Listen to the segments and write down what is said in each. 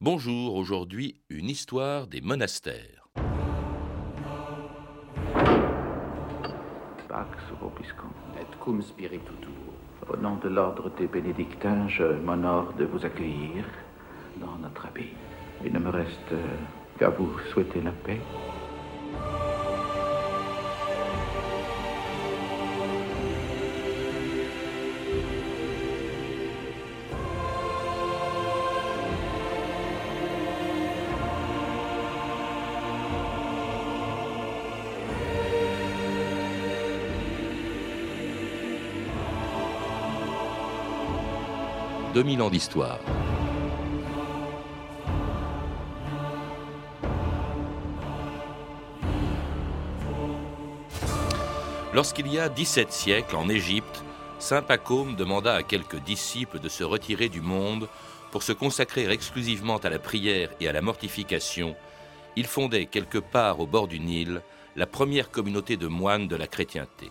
Bonjour, aujourd'hui une histoire des monastères. Pax vobiscum. Et cum spiritu tuo. Au nom de l'ordre des bénédictins, je m'honore de vous accueillir dans notre abbaye. Il ne me reste qu'à vous souhaiter la paix. 2000 ans d'histoire. Lorsqu'il y a 17 siècles, en Égypte, Saint Pacôme demanda à quelques disciples de se retirer du monde pour se consacrer exclusivement à la prière et à la mortification. Il fondait quelque part au bord du Nil la première communauté de moines de la chrétienté.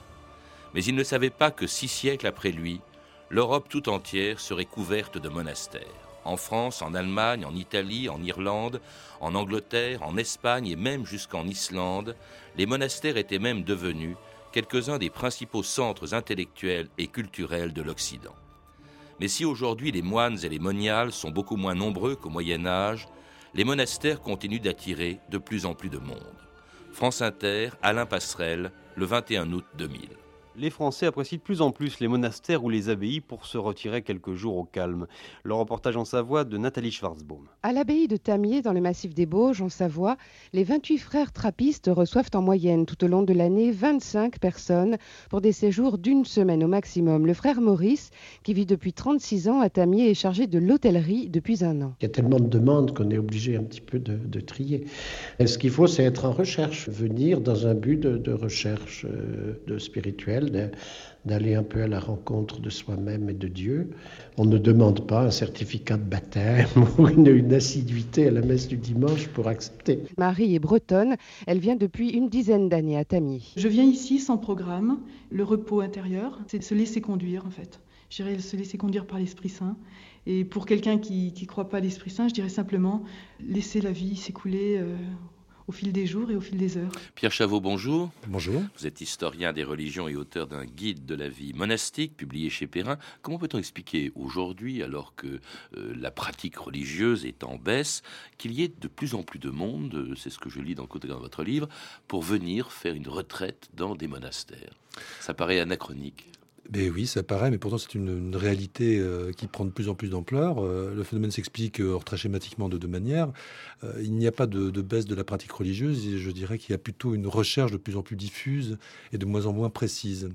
Mais il ne savait pas que six siècles après lui, l'Europe tout entière serait couverte de monastères. En France, en Allemagne, en Italie, en Irlande, en Angleterre, en Espagne et même jusqu'en Islande, les monastères étaient même devenus quelques-uns des principaux centres intellectuels et culturels de l'Occident. Mais si aujourd'hui les moines et les moniales sont beaucoup moins nombreux qu'au Moyen Âge, les monastères continuent d'attirer de plus en plus de monde. France Inter, Alain Passerelle, le 21 août 2000 les Français apprécient de plus en plus les monastères ou les abbayes pour se retirer quelques jours au calme. Le reportage en Savoie de Nathalie Schwarzbaum. À l'abbaye de Tamier, dans le massif des Bauges, en Savoie, les 28 frères trappistes reçoivent en moyenne tout au long de l'année 25 personnes pour des séjours d'une semaine au maximum. Le frère Maurice, qui vit depuis 36 ans à Tamier, est chargé de l'hôtellerie depuis un an. Il y a tellement de demandes qu'on est obligé un petit peu de, trier. Et ce qu'il faut, c'est être en recherche, venir dans un but de, recherche euh, de spirituelle d'aller un peu à la rencontre de soi-même et de Dieu. On ne demande pas un certificat de baptême ou une, assiduité à la messe du dimanche pour accepter. Marie est bretonne, elle vient depuis une dizaine d'années à Tamy. Je viens ici sans programme. Le repos intérieur, c'est de se laisser conduire en fait. Je dirais se laisser conduire par l'Esprit Saint. Et pour quelqu'un qui ne croit pas à l'Esprit Saint, je dirais simplement laisser la vie s'écouler. Euh, au fil des jours et au fil des heures. Pierre Chavot, bonjour. Bonjour. Vous êtes historien des religions et auteur d'un guide de la vie monastique publié chez Perrin. Comment peut-on expliquer aujourd'hui, alors que euh, la pratique religieuse est en baisse, qu'il y ait de plus en plus de monde, euh, c'est ce que je lis dans, dans votre livre, pour venir faire une retraite dans des monastères? Ça paraît anachronique. Ben oui, ça paraît, mais pourtant c'est une, réalité euh, qui prend de plus en plus d'ampleur. Euh, le phénomène s'explique euh, très schématiquement de deux manières. il n'y a pas de, baisse de la pratique religieuse, je dirais qu'il y a plutôt une recherche de plus en plus diffuse et de moins en moins précise.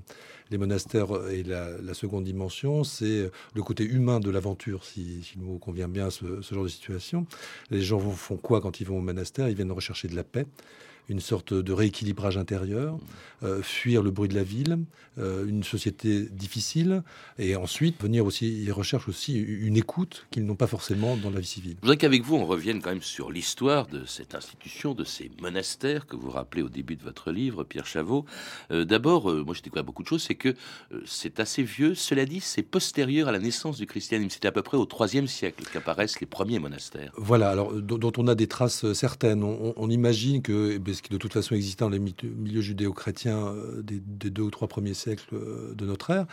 Les monastères et la, seconde dimension, c'est le côté humain de l'aventure, si, si nous convient bien ce, ce genre de situation. Les gens font quoi quand ils vont au monastère? Ils viennent rechercher de la paix une sorte de rééquilibrage intérieur, euh, fuir le bruit de la ville, euh, une société difficile, et ensuite venir aussi, ils recherchent aussi une écoute qu'ils n'ont pas forcément dans la vie civile. Je voudrais qu'avec vous, on revienne quand même sur l'histoire de cette institution, de ces monastères que vous rappelez au début de votre livre, Pierre Chavot. Euh, d'abord, moi j'ai découvert beaucoup de choses, c'est que c'est assez vieux, cela dit, c'est postérieur à la naissance du christianisme. C'était à peu près au IIIe siècle qu'apparaissent les premiers monastères. Voilà, alors dont on a des traces certaines. On, imagine que eh ce qui de toute façon existait dans les milieux judéo-chrétiens euh, des, deux ou trois premiers siècles euh, de notre ère,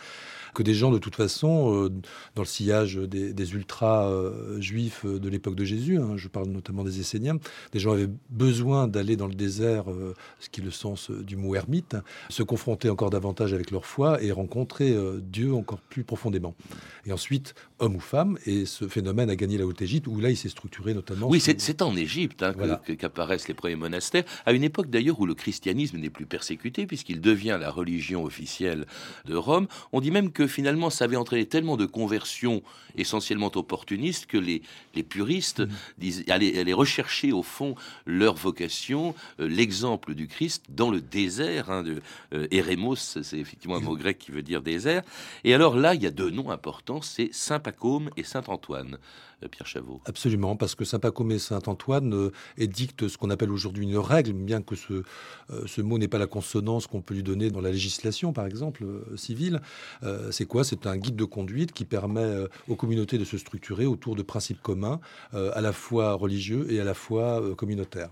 que des gens de toute façon, euh, dans le sillage des, ultra-juifs de l'époque de Jésus, hein, je parle notamment des Esséniens, des gens avaient besoin d'aller dans le désert, ce qui est le sens du mot ermite, se confronter encore davantage avec leur foi et rencontrer Dieu encore plus profondément. Et ensuite, homme ou femme, et ce phénomène a gagné la Haute-Égypte, où là il s'est structuré notamment. Oui, c'est en Égypte hein, qu'apparaissent les premiers monastères, à une époque d'ailleurs où le christianisme n'est plus persécuté, puisqu'il devient la religion officielle de Rome. On dit même que finalement ça avait entraîné tellement de conversions essentiellement opportunistes que les, les puristes mmh. allaient, rechercher au fond leur vocation, euh, l'exemple du Christ dans le désert. Hein, de, euh, c'est effectivement mot grec qui veut dire désert. Et alors là, il y a deux noms importants, c'est Saint Pacôme et Saint Antoine. Euh, Pierre Chavot. Absolument, parce que Saint Pacôme et Saint Antoine euh, édictent ce qu'on appelle aujourd'hui une règle, bien que ce, ce mot n'est pas la consonance qu'on peut lui donner dans la législation, par exemple, civile. c'est quoi? C'est un guide de conduite qui permet aux communautés de se structurer autour de principes communs, à la fois religieux et à la fois communautaires.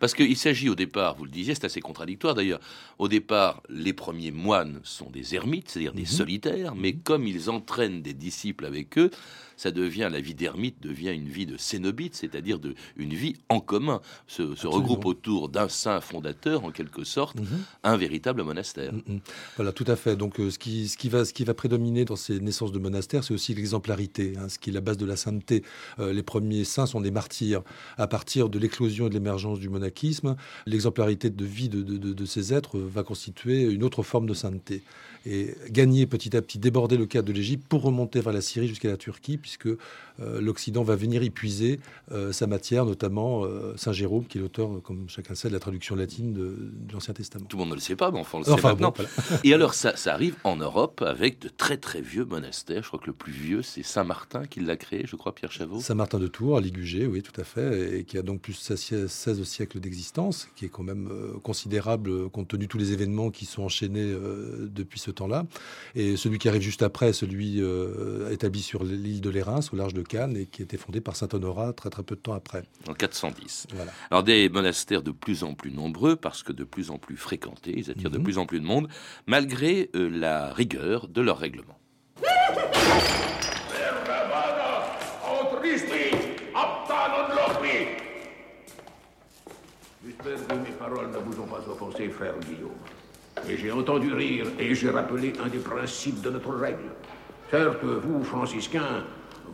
Parce qu'il s'agit au départ, vous le disiez, c'est assez contradictoire d'ailleurs, au départ, les premiers moines sont des ermites, c'est-à-dire des mhm. solitaires, mais comme ils entraînent des disciples avec eux, ça devient la vie d'ermite devient une vie de cénobite, c'est-à-dire de une vie en commun. Se, se regroupe autour d'un saint fondateur, en quelque sorte, mhm. un véritable monastère. Mhm. Voilà, tout à fait. Donc, euh, ce qui, ce qui va, ce qui va prédominer dans ces naissances de monastères, c'est aussi l'exemplarité, hein, ce qui est la base de la sainteté. Euh, les premiers saints sont des martyrs. À partir de l'éclosion et de l'émergence du monachisme, l'exemplarité de vie de, de, de ces êtres va constituer une autre forme de sainteté et gagner petit à petit, déborder le cadre de l'Égypte pour remonter vers la Syrie jusqu'à la Turquie, puisque l'Occident va venir épuiser euh, sa matière, notamment euh, Saint Jérôme, qui est l'auteur, comme chacun sait, de la traduction latine de, l'Ancien Testament. Tout le monde ne le sait pas, mais enfin, on le sait maintenant. Et alors, ça, ça, arrive en Europe avec de très très vieux monastères. Je crois que le plus vieux, c'est Saint Martin qui l'a créé, je crois, Pierre Chavot. Saint Martin de Tours, à Ligugé, oui, tout à fait, et qui a donc plus de 16 siècles d'existence, qui est quand même considérable compte tenu de tous les événements qui sont enchaînés depuis ce temps-là. Et celui qui arrive juste après, celui euh, établi sur l'île de l'Érins, au large de Cannes, et qui a été fondé par saint Honorat très très peu de temps après. En 410. Alors des monastères de plus en plus nombreux, parce que de plus en plus fréquentés, ils attirent de mhm. plus en plus de monde, malgré euh, la rigueur de leur règlement. J'espère que mes paroles ne vous ont pas offensé, frère Guillaume. Et j'ai entendu rire et j'ai rappelé un des principes de notre règle. Certes, vous, franciscains,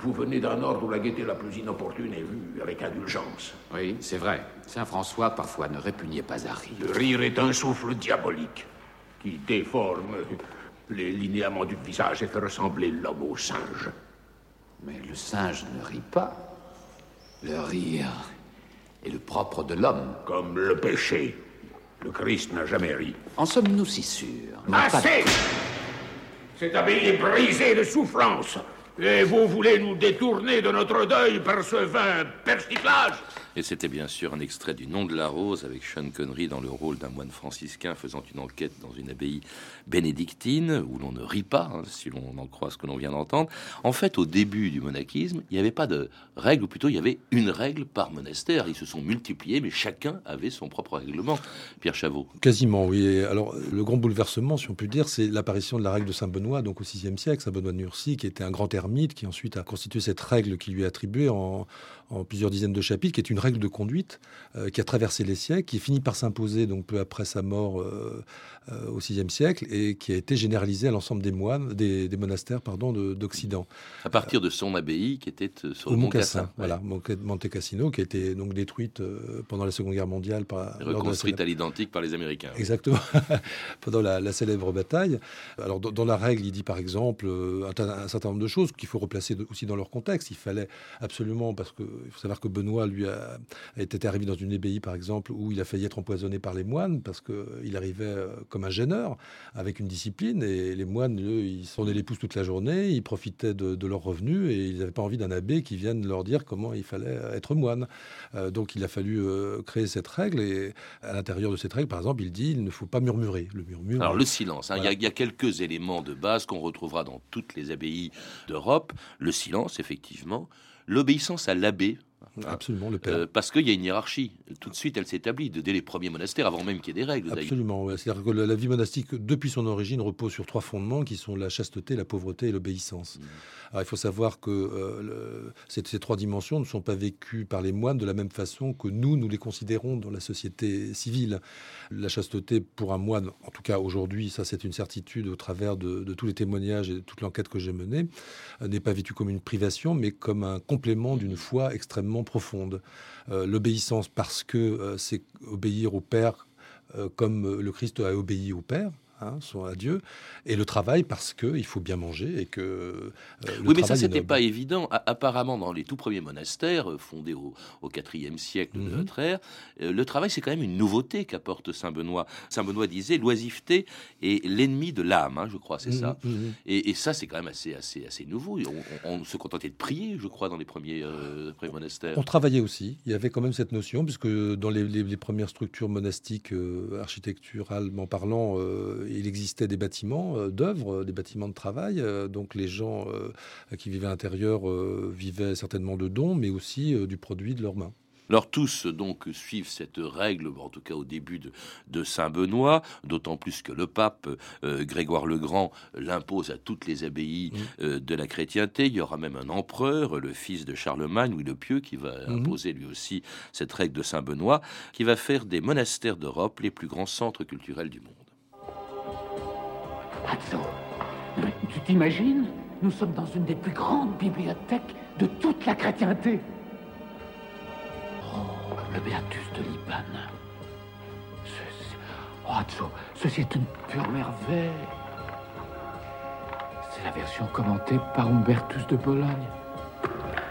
vous venez d'un ordre où la gaieté la plus inopportune est vue avec indulgence. Oui, c'est vrai. Saint François, parfois, ne répugnait pas à rire. Le rire est un souffle diabolique qui déforme les linéaments du visage et fait ressembler l'homme au singe. Mais le singe ne rit pas. Le rire est le propre de l'homme. Comme le péché. Le Christ n'a jamais ri. En sommes-nous si sûrs? Assez Cette abbaye est brisée de souffrance. Et vous voulez nous détourner de notre deuil par ce vain persiflage et c'était bien sûr un extrait du Nom de la Rose avec Sean Connery dans le rôle d'un moine franciscain faisant une enquête dans une abbaye bénédictine où l'on ne rit pas, hein, si l'on en croit ce que l'on vient d'entendre. En fait, au début du monachisme, il n'y avait pas de règle, ou plutôt il y avait une règle par monastère. Ils se sont multipliés, mais chacun avait son propre règlement. Pierre Chavot. Quasiment, oui. Alors, le grand bouleversement, si on peut dire, c'est l'apparition de la règle de Saint Benoît, donc au VIe siècle, Saint Benoît de Nursie, qui était un grand qui ensuite a constitué cette règle qui lui est attribuée en, en plusieurs dizaines de chapitres, qui est une règle de conduite euh, qui a traversé les siècles, qui finit par s'imposer donc peu après sa mort euh, euh, au VIe siècle et qui a été généralisée à l'ensemble des moines, des, monastères pardon d'Occident. À partir de son abbaye qui était sur le Mont Cassin, voilà, Monte Cassino, qui a été donc détruite pendant la Seconde Guerre mondiale par reconstruite à l'identique par les Américains. Exactement, pendant la, célèbre bataille. Alors dans, la règle, il dit par exemple un, un certain nombre de choses qu'il faut replacer aussi dans leur contexte. Il fallait absolument parce que il faut savoir que Benoît, lui, a, été arrivé dans une abbaye, par exemple, où il a failli être empoisonné par les moines, parce qu'il arrivait euh, comme un gêneur, avec une discipline, et les moines, eux, ils sonnaient les pouces toute la journée, ils profitaient de, leurs revenus, et ils n'avaient pas envie d'un abbé qui vienne leur dire comment il fallait être moine. Euh, donc il a fallu euh, créer cette règle, et à l'intérieur de cette règle, par exemple, il dit il ne faut pas murmurer. Le murmure. Alors le silence, hein, il y, a quelques éléments de base qu'on retrouvera dans toutes les abbayes d'Europe. Le silence, effectivement l'obéissance à l'abbé. Absolument, le père. Euh, parce qu'il y a une hiérarchie. Tout de suite, elle s'établit dès les premiers monastères, avant même qu'il y ait des règles. Absolument. C'est-à-dire que la, vie monastique, depuis son origine, repose sur trois fondements qui sont la chasteté, la pauvreté et l'obéissance. Mmh. Alors, il faut savoir que euh, ces, trois dimensions ne sont pas vécues par les moines de la même façon que nous, nous les considérons dans la société civile. La chasteté, pour un moine, en tout cas aujourd'hui, ça c'est une certitude au travers de, tous les témoignages et de toute l'enquête que j'ai menée, euh, n'est pas vécue comme une privation, mais comme un complément d'une foi extrêmement profonde. Euh, l'obéissance, parce que c'est obéir au Père comme le Christ a obéi au Père, hein, sont à Dieu, et le travail parce qu'il faut bien manger et que. euh, le Oui, mais ça, c'était pas évident. Apparemment, dans les tout premiers monastères, euh, fondés au, IVe siècle de Mhm. notre ère, euh, le travail, c'est quand même une nouveauté qu'apporte Saint Benoît. Saint Benoît disait l'oisiveté est l'ennemi de l'âme, hein, je crois, c'est ça. Mhm, mhm. Et, et ça, c'est quand même assez, assez, assez nouveau. On, on- on se contentait de prier, je crois, dans les premiers, euh, premiers monastères. On travaillait aussi. Il y avait quand même cette notion, puisque dans les, les- les premières structures monastiques euh, architecturalement parlant, euh, il existait des bâtiments euh, d'œuvre, des bâtiments de travail. euh, donc les gens euh, qui vivaient à l'intérieur euh, vivaient certainement de dons, mais aussi euh, du produit de leurs mains. Alors tous donc suivent cette règle, en tout cas au début de, de Saint Benoît, d'autant plus que le pape euh, Grégoire le Grand l'impose à toutes les abbayes euh, de la chrétienté. Il y aura même un empereur, le fils de Charlemagne, Louis le Pieux, qui va Mhm. imposer lui aussi cette règle de Saint Benoît, qui va faire des monastères d'Europe les plus grands centres culturels du monde. Atzo, tu t'imagines Nous sommes dans une des plus grandes bibliothèques de toute la chrétienté. Oh, le Beatus de Liban. Ceci, oh, ceci est une pure merveille. C'est la version commentée par Humbertus de Bologne.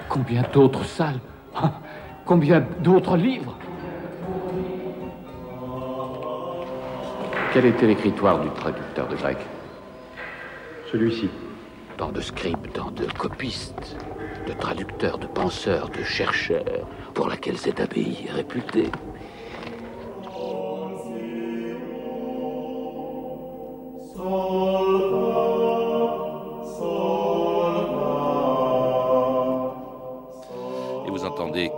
Combien d'autres salles Ah, Combien d'autres livres Quel était l'écritoire du traducteur de grec? Celui-ci. Tant de scribes, tant de copistes, de traducteurs, de penseurs, de chercheurs, pour laquelle cette abbaye est réputée.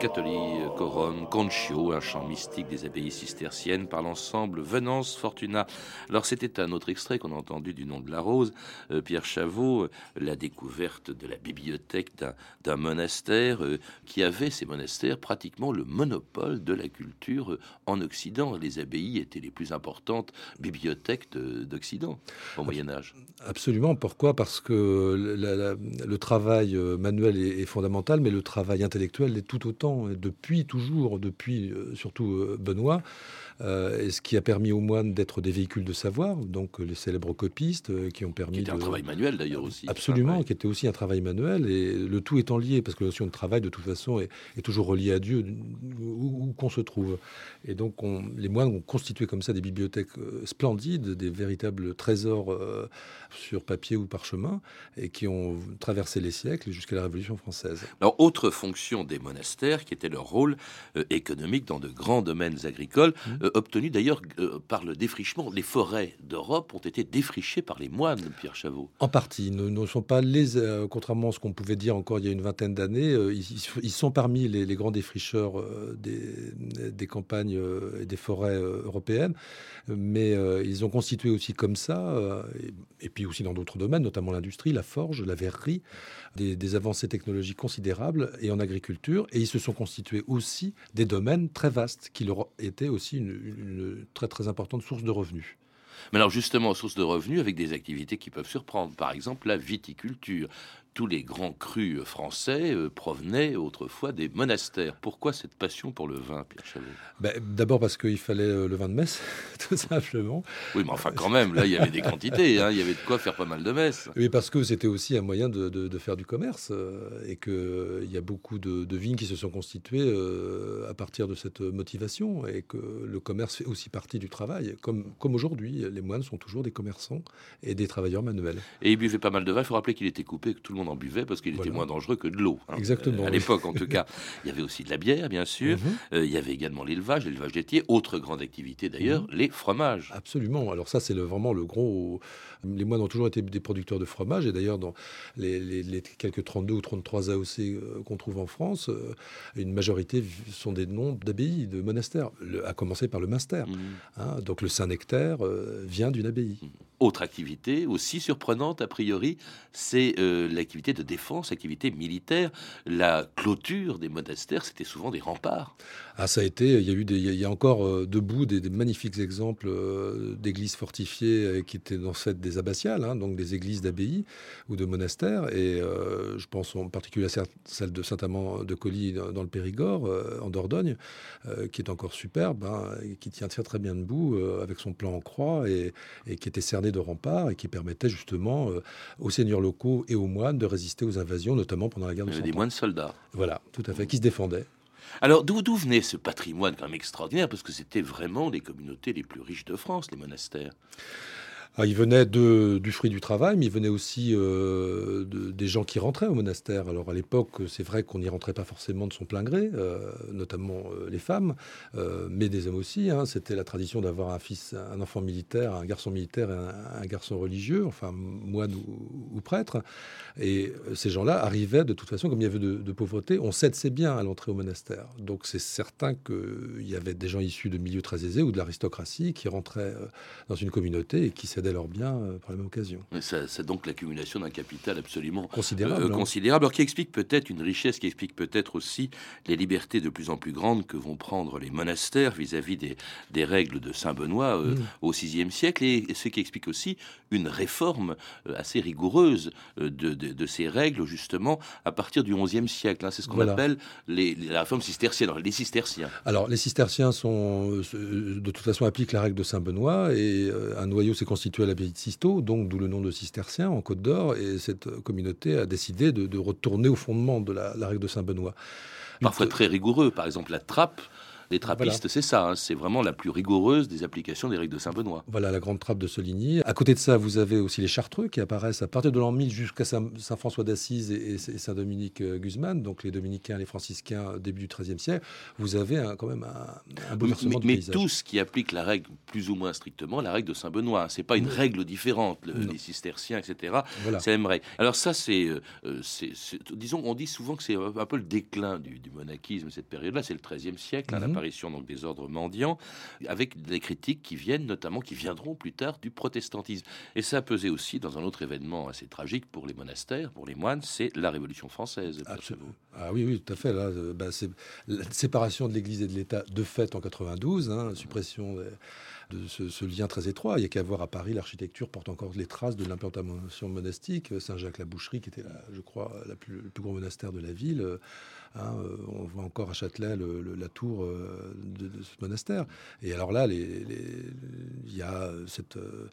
Vous entendez Catholi, Coron, Concio, un chant mystique des abbayes cisterciennes par l'ensemble Venance Fortuna. Alors c'était un autre extrait qu'on a entendu du nom de la rose. Euh, Pierre Chavot, euh, la découverte de la bibliothèque d'un- monastère euh, qui avait, ces monastères, pratiquement le monopole de la culture en Occident. Les abbayes étaient les plus importantes bibliothèques de- d'Occident au Moyen Âge. Absolument. Pourquoi? Parce que le travail manuel est, est fondamental, mais le travail intellectuel l'est tout autant, et depuis toujours, depuis euh, surtout euh, Benoît, euh, et ce qui a permis aux moines d'être des véhicules de savoir, donc euh, les célèbres copistes euh, qui ont permis Qui était un de- travail manuel d'ailleurs aussi. Absolument, qui était aussi un travail manuel, et le tout étant lié, parce que la notion de travail, de toute façon, est, est toujours reliée à Dieu, où, où qu'on se trouve. Et donc, on- les moines ont constitué comme ça des bibliothèques euh, splendides, des véritables trésors euh, sur papier ou parchemin, et qui ont traversé les siècles jusqu'à la Révolution française. Alors, autre fonction des monastères, qui était leur rôle euh, économique dans de grands domaines agricoles, Mmh. euh, obtenu d'ailleurs euh, par le défrichement. Les forêts d'Europe ont été défrichées par les moines, Pierre Chavot. En partie, ne, ne sont pas les, contrairement à ce qu'on pouvait dire encore il y a une vingtaine d'années, ils, ils sont parmi les, les grands défricheurs des, des campagnes et des forêts européennes, mais ils ont constitué aussi comme ça, et, et puis aussi dans d'autres domaines, notamment l'industrie, la forge, la verrerie, des, des avancées technologiques considérables et en agriculture, et ils se sont constitués aussi des domaines très vastes qui leur étaient aussi une, une très très importante source de revenus. Mais alors justement, source de revenus avec des activités qui peuvent surprendre. Par exemple, la viticulture. Tous les grands crus français euh, provenaient autrefois des monastères. Pourquoi cette passion pour le vin, Pierre Chavot Ben, D'abord parce qu'il fallait euh, le vin de messe, tout simplement. Oui, mais enfin quand même, là, il y avait des quantités. hein, il y avait de quoi faire pas mal de messes. Oui, parce que c'était aussi un moyen de, de- de faire du commerce euh, et qu'il y a beaucoup de, de vignes qui se sont constituées euh, à partir de cette motivation et que le commerce fait aussi partie du travail. Comme, comme aujourd'hui, les moines sont toujours des commerçants et des travailleurs manuels. Et il buvait pas mal de vin. Il faut rappeler qu'il était coupé, que tout le monde en buvait parce qu'il était moins dangereux que de l'eau. hein. Exactement, Euh, à oui. l'époque, en tout cas. Il y avait aussi de la bière, bien sûr. Mhm. Euh, il y avait également l'élevage, l'élevage laitier. Autre grande activité d'ailleurs, les fromages. Absolument. Alors ça, c'est le- vraiment le gros. Les moines ont toujours été des producteurs de fromage. Et d'ailleurs, dans les, les- les quelques 32 ou 33 AOC euh, qu'on trouve en France, euh, une majorité sont des noms d'abbayes, de monastères, Le- à commencer par le Münster. Mhm. hein. donc le Saint-Nectaire vient d'une abbaye. Autre activité aussi surprenante a priori, c'est euh, l'activité activités de défense, activités militaires. La clôture des monastères, c'était souvent des remparts. Ah, ça a été, il y a eu des, il y a encore euh, debout des, magnifiques exemples euh, d'églises fortifiées euh, qui étaient dans fait des abbatiales, hein, donc des églises d'abbayes ou de monastères. Et je pense en particulier à celle de Saint-Amand de Colis dans le Périgord, en Dordogne, qui est encore superbe, hein, et qui tient très très bien debout avec son plan en croix et, et, qui était cerné de remparts et qui permettait justement aux seigneurs locaux et aux moines de résister aux invasions, notamment pendant la guerre de y avait des moines soldats. Voilà, tout à fait, qui se défendaient. Alors d'où venait ce patrimoine quand même extraordinaire? Parce que c'était vraiment les communautés les plus riches de France, les monastères. Ah, il venait de, du fruit du travail, mais il venait aussi euh, des gens qui rentraient au monastère. Alors à l'époque, c'est vrai qu'on n'y rentrait pas forcément de son plein gré, euh, notamment euh, les femmes, mais des hommes aussi. Hein. C'était la tradition d'avoir un fils, un enfant militaire, un garçon militaire et un, garçon religieux, enfin moine ou, prêtre. Et ces gens-là arrivaient de toute façon, comme il y avait de, pauvreté, on cède ses biens à l'entrée au monastère. Donc c'est certain qu'il y avait des gens issus de milieux très aisés ou de l'aristocratie qui rentraient dans une communauté et qui cédaient leurs biens euh, par la même occasion. C'est donc l'accumulation d'un capital absolument considérable, euh, hein. considérable alors qui explique peut-être une richesse, qui explique peut-être aussi les libertés de plus en plus grandes que vont prendre les monastères vis-à-vis des, des, règles de Saint Benoît euh, mm. au VIe siècle, et, ce qui explique aussi une réforme assez rigoureuse de, de, ces règles justement à partir du XIe siècle. Hein. C'est ce qu'on appelle les, la réforme cistercienne. Alors, les cisterciens. Alors les cisterciens sont de toute façon appliquent la règle de Saint Benoît et un noyau s'est constitué à l'abbaye de Sisteau, donc d'où le nom de cistercien en Côte d'Or, et cette communauté a décidé de, retourner au fondement de la, la règle de Saint-Benoît. Parfois très rigoureux, par exemple la trappe les trappistes, c'est ça, hein. c'est vraiment la plus rigoureuse des applications des règles de Saint-Benoît. Voilà la grande trappe de Soligny. À côté de ça, vous avez aussi les chartreux qui apparaissent à partir de l'an 1000 jusqu'à Saint-François d'Assise et, Saint-Dominique euh, Guzman, donc les dominicains, les franciscains début du XIIIe siècle. Vous avez quand même un, un bouleversement mais, Mais tous qui appliquent la règle plus ou moins strictement, la règle de Saint-Benoît, c'est pas une règle différente. les cisterciens, etc. C'est la même règle. Alors ça, euh, euh, c'est, disons, on dit souvent que c'est un peu le déclin du, monachisme cette période-là. C'est le XIIIe siècle, hein, mhm. L'apparition donc des ordres mendiants, avec des critiques qui viennent notamment, qui viendront plus tard du protestantisme. Et ça a pesé aussi dans un autre événement assez tragique pour les monastères, pour les moines, c'est la Révolution française. Absolument. Ah oui, oui, tout à fait. Là, euh, bah, c'est la séparation de l'Église et de l'État de fait en 92, hein, suppression de ce, lien très étroit. Il y a qu'à voir à Paris, l'architecture porte encore les traces de l'implantation monastique. Saint-Jacques-la-Boucherie, qui était, je crois, la plus, le plus grand monastère de la ville. Hein, euh, on voit encore à Châtelet la tour euh, de, ce monastère. Et alors là, il y a cette, euh,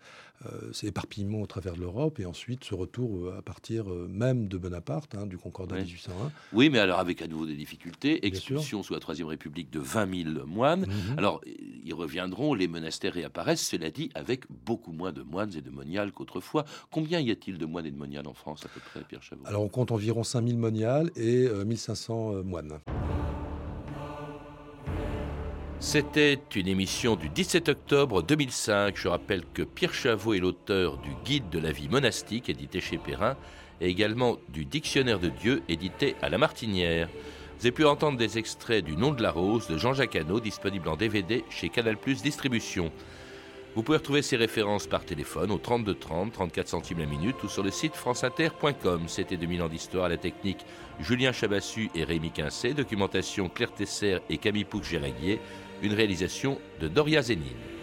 cet éparpillement au travers de l'Europe et ensuite ce retour à partir même de Bonaparte, hein, du Concordat 1801. Oui, mais alors avec à nouveau des difficultés. Expulsion sous la Troisième République de 20 000 moines. Mhm. Alors, ils reviendront, les monastères réapparaissent, cela dit, avec beaucoup moins de moines et de moniales qu'autrefois. Combien y a-t-il de moines et de moniales en France à peu près, Pierre Chavot? Alors, on compte environ 5 000 moniales et 1500 euh, moines. C'était une émission du 17 octobre 2005. Je rappelle que Pierre Chavot est l'auteur du Guide de la vie monastique, édité chez Perrin, et également du Dictionnaire de Dieu, édité à La Martinière. Vous avez pu entendre des extraits du Nom de la Rose de Jean-Jacques Hano, disponible en DVD chez Canal Plus Distribution. Vous pouvez retrouver ces références par téléphone au 32 30, 34 centimes la minute ou sur le site franceinter.com. C'était 2000 ans d'histoire à la technique Julien Chabassu et Rémi Quincé, documentation Claire Tesser et Camille Pouc-Géraguier, une réalisation de Doria Zénine.